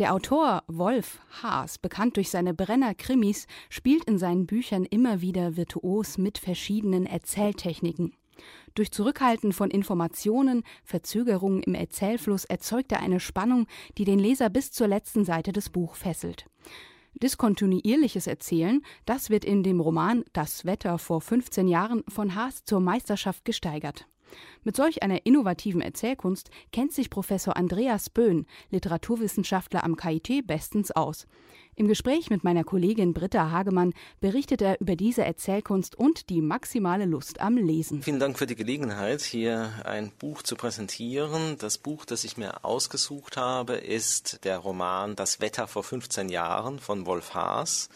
Der Autor Wolf Haas, bekannt durch seine Brenner-Krimis, spielt in seinen Büchern immer wieder virtuos mit verschiedenen Erzähltechniken. Durch Zurückhalten von Informationen, Verzögerungen im Erzählfluss erzeugt er eine Spannung, die den Leser bis zur letzten Seite des Buchs fesselt. Diskontinuierliches Erzählen, das wird in dem Roman Das Wetter vor 15 Jahren von Haas zur Meisterschaft gesteigert. Mit solch einer innovativen Erzählkunst kennt sich Professor Andreas Böhn, Literaturwissenschaftler am KIT, bestens aus. Im Gespräch mit meiner Kollegin Britta Hagemann berichtet er über diese Erzählkunst und die maximale Lust am Lesen. Vielen Dank für die Gelegenheit, hier ein Buch zu präsentieren. Das Buch, das ich mir ausgesucht habe, ist der Roman Das Wetter vor 15 Jahren von Wolf Haas,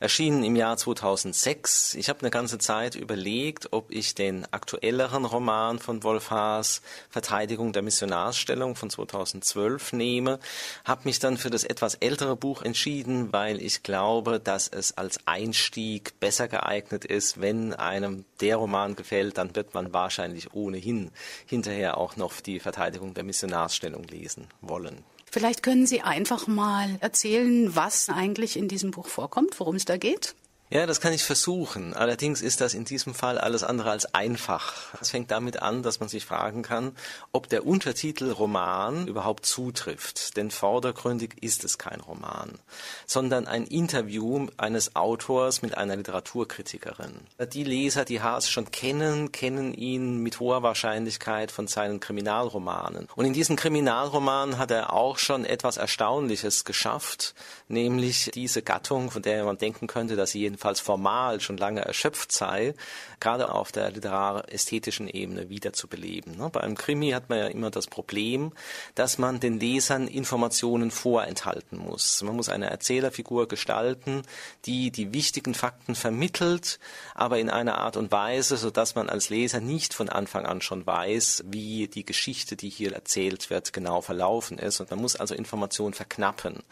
erschienen im Jahr 2006. Ich habe eine ganze Zeit überlegt, ob ich den aktuelleren Roman von Wolf Haas, Verteidigung der Missionarsstellung von 2012 nehme, habe mich dann für das etwas ältere Buch entschieden, entschieden, weil ich glaube, dass es als Einstieg besser geeignet ist. Wenn einem der Roman gefällt, dann wird man wahrscheinlich ohnehin hinterher auch noch die Verteidigung der Missionarsstellung lesen wollen. Vielleicht können Sie einfach mal erzählen, was eigentlich in diesem Buch vorkommt, worum es da geht. Ja, das kann ich versuchen. Allerdings ist das in diesem Fall alles andere als einfach. Es fängt damit an, dass man sich fragen kann, ob der Untertitel Roman überhaupt zutrifft. Denn vordergründig ist es kein Roman, sondern ein Interview eines Autors mit einer Literaturkritikerin. Die Leser, die Haas schon kennen, kennen ihn mit hoher Wahrscheinlichkeit von seinen Kriminalromanen. Und in diesen Kriminalromanen hat er auch schon etwas Erstaunliches geschafft, nämlich diese Gattung, von der man denken könnte, dass sie jedenfalls jedenfalls formal schon lange erschöpft sei, gerade auf der literar-ästhetischen Ebene wiederzubeleben. Ne? Bei einem Krimi hat man ja immer das Problem, dass man den Lesern Informationen vorenthalten muss. Man muss eine Erzählerfigur gestalten, die die wichtigen Fakten vermittelt, aber in einer Art und Weise, sodass man als Leser nicht von Anfang an schon weiß, wie die Geschichte, die hier erzählt wird, genau verlaufen ist. Und man muss also Informationen verknappen.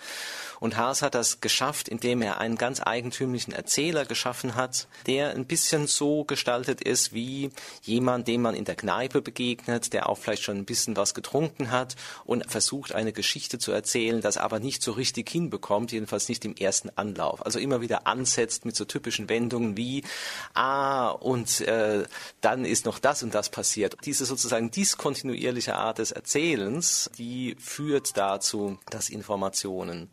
Und Haas hat das geschafft, indem er einen ganz eigentümlichen Erzähler geschaffen hat, der ein bisschen so gestaltet ist wie jemand, dem man in der Kneipe begegnet, der auch vielleicht schon ein bisschen was getrunken hat und versucht, eine Geschichte zu erzählen, das aber nicht so richtig hinbekommt, jedenfalls nicht im ersten Anlauf. Also immer wieder ansetzt mit so typischen Wendungen wie, ah, und äh, dann ist noch das und das passiert. Diese sozusagen diskontinuierliche Art des Erzählens, die führt dazu, dass Informationen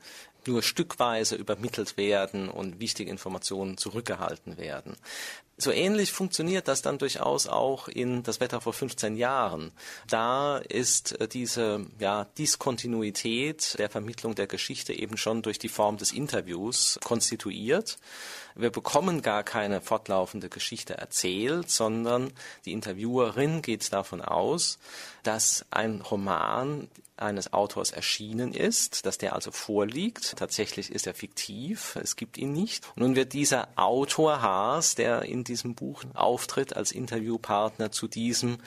nur stückweise übermittelt werden und wichtige Informationen zurückgehalten werden. So ähnlich funktioniert das dann durchaus auch in das Wetter vor 15 Jahren. Da ist äh, diese ja, Diskontinuität der Vermittlung der Geschichte eben schon durch die Form des Interviews konstituiert. Wir bekommen gar keine fortlaufende Geschichte erzählt, sondern die Interviewerin geht davon aus, dass ein Roman eines Autors erschienen ist, dass der also vorliegt. Tatsächlich ist er fiktiv, es gibt ihn nicht. Und nun wird dieser Autor Haas, der in diesem Buch auftritt als Interviewpartner zu diesem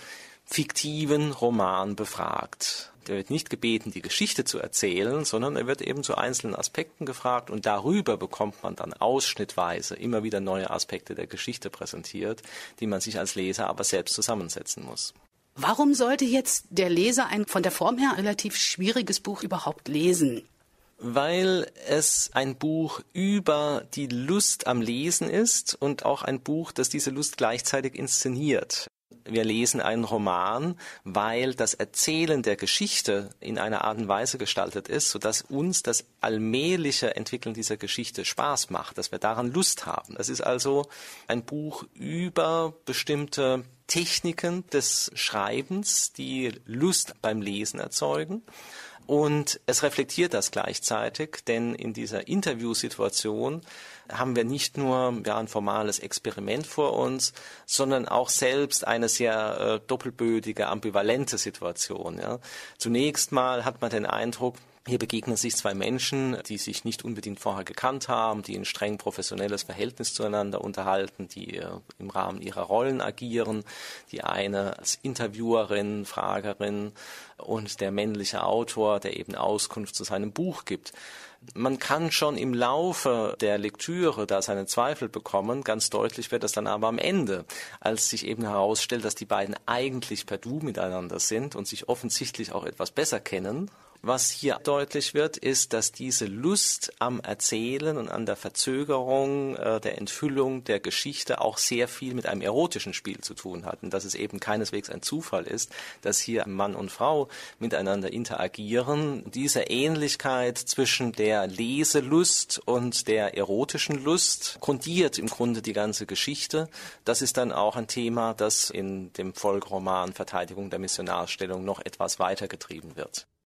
fiktiven Roman befragt. Der wird nicht gebeten, die Geschichte zu erzählen, sondern er wird eben zu einzelnen Aspekten gefragt und darüber bekommt man dann ausschnittweise immer wieder neue Aspekte der Geschichte präsentiert, die man sich als Leser aber selbst zusammensetzen muss. Warum sollte jetzt der Leser ein von der Form her relativ schwieriges Buch überhaupt lesen? weil es ein Buch über die Lust am Lesen ist und auch ein Buch, das diese Lust gleichzeitig inszeniert wir lesen einen Roman, weil das Erzählen der Geschichte in einer Art und Weise gestaltet ist, sodass uns das allmähliche Entwickeln dieser Geschichte Spaß macht, dass wir daran Lust haben. Es ist also ein Buch über bestimmte Techniken des Schreibens, die Lust beim Lesen erzeugen. Und es reflektiert das gleichzeitig, denn in dieser Interviewsituation haben wir nicht nur ja, ein formales Experiment vor uns, sondern auch selbst eine sehr äh, doppelbödige, ambivalente Situation. Ja. Zunächst mal hat man den Eindruck, hier begegnen sich zwei Menschen, die sich nicht unbedingt vorher gekannt haben, die ein streng professionelles Verhältnis zueinander unterhalten, die äh, im Rahmen ihrer Rollen agieren. Die eine als Interviewerin, Fragerin und der männliche Autor, der eben Auskunft zu seinem Buch gibt. Man kann schon im Laufe der Lektüre da seine Zweifel bekommen. Ganz deutlich wird das dann aber am Ende, als sich eben herausstellt, dass die beiden eigentlich per Du miteinander sind und sich offensichtlich auch etwas besser kennen Was hier deutlich wird, ist, dass diese Lust am Erzählen und an der Verzögerung äh, der Enthüllung der Geschichte auch sehr viel mit einem erotischen Spiel zu tun hat und dass es eben keineswegs ein Zufall ist, dass hier Mann und Frau miteinander interagieren. Diese Ähnlichkeit zwischen der Leselust und der erotischen Lust grundiert im Grunde die ganze Geschichte. Das ist dann auch ein Thema, das in dem Folgeroman Verteidigung der Missionarstellung noch etwas weitergetrieben wird.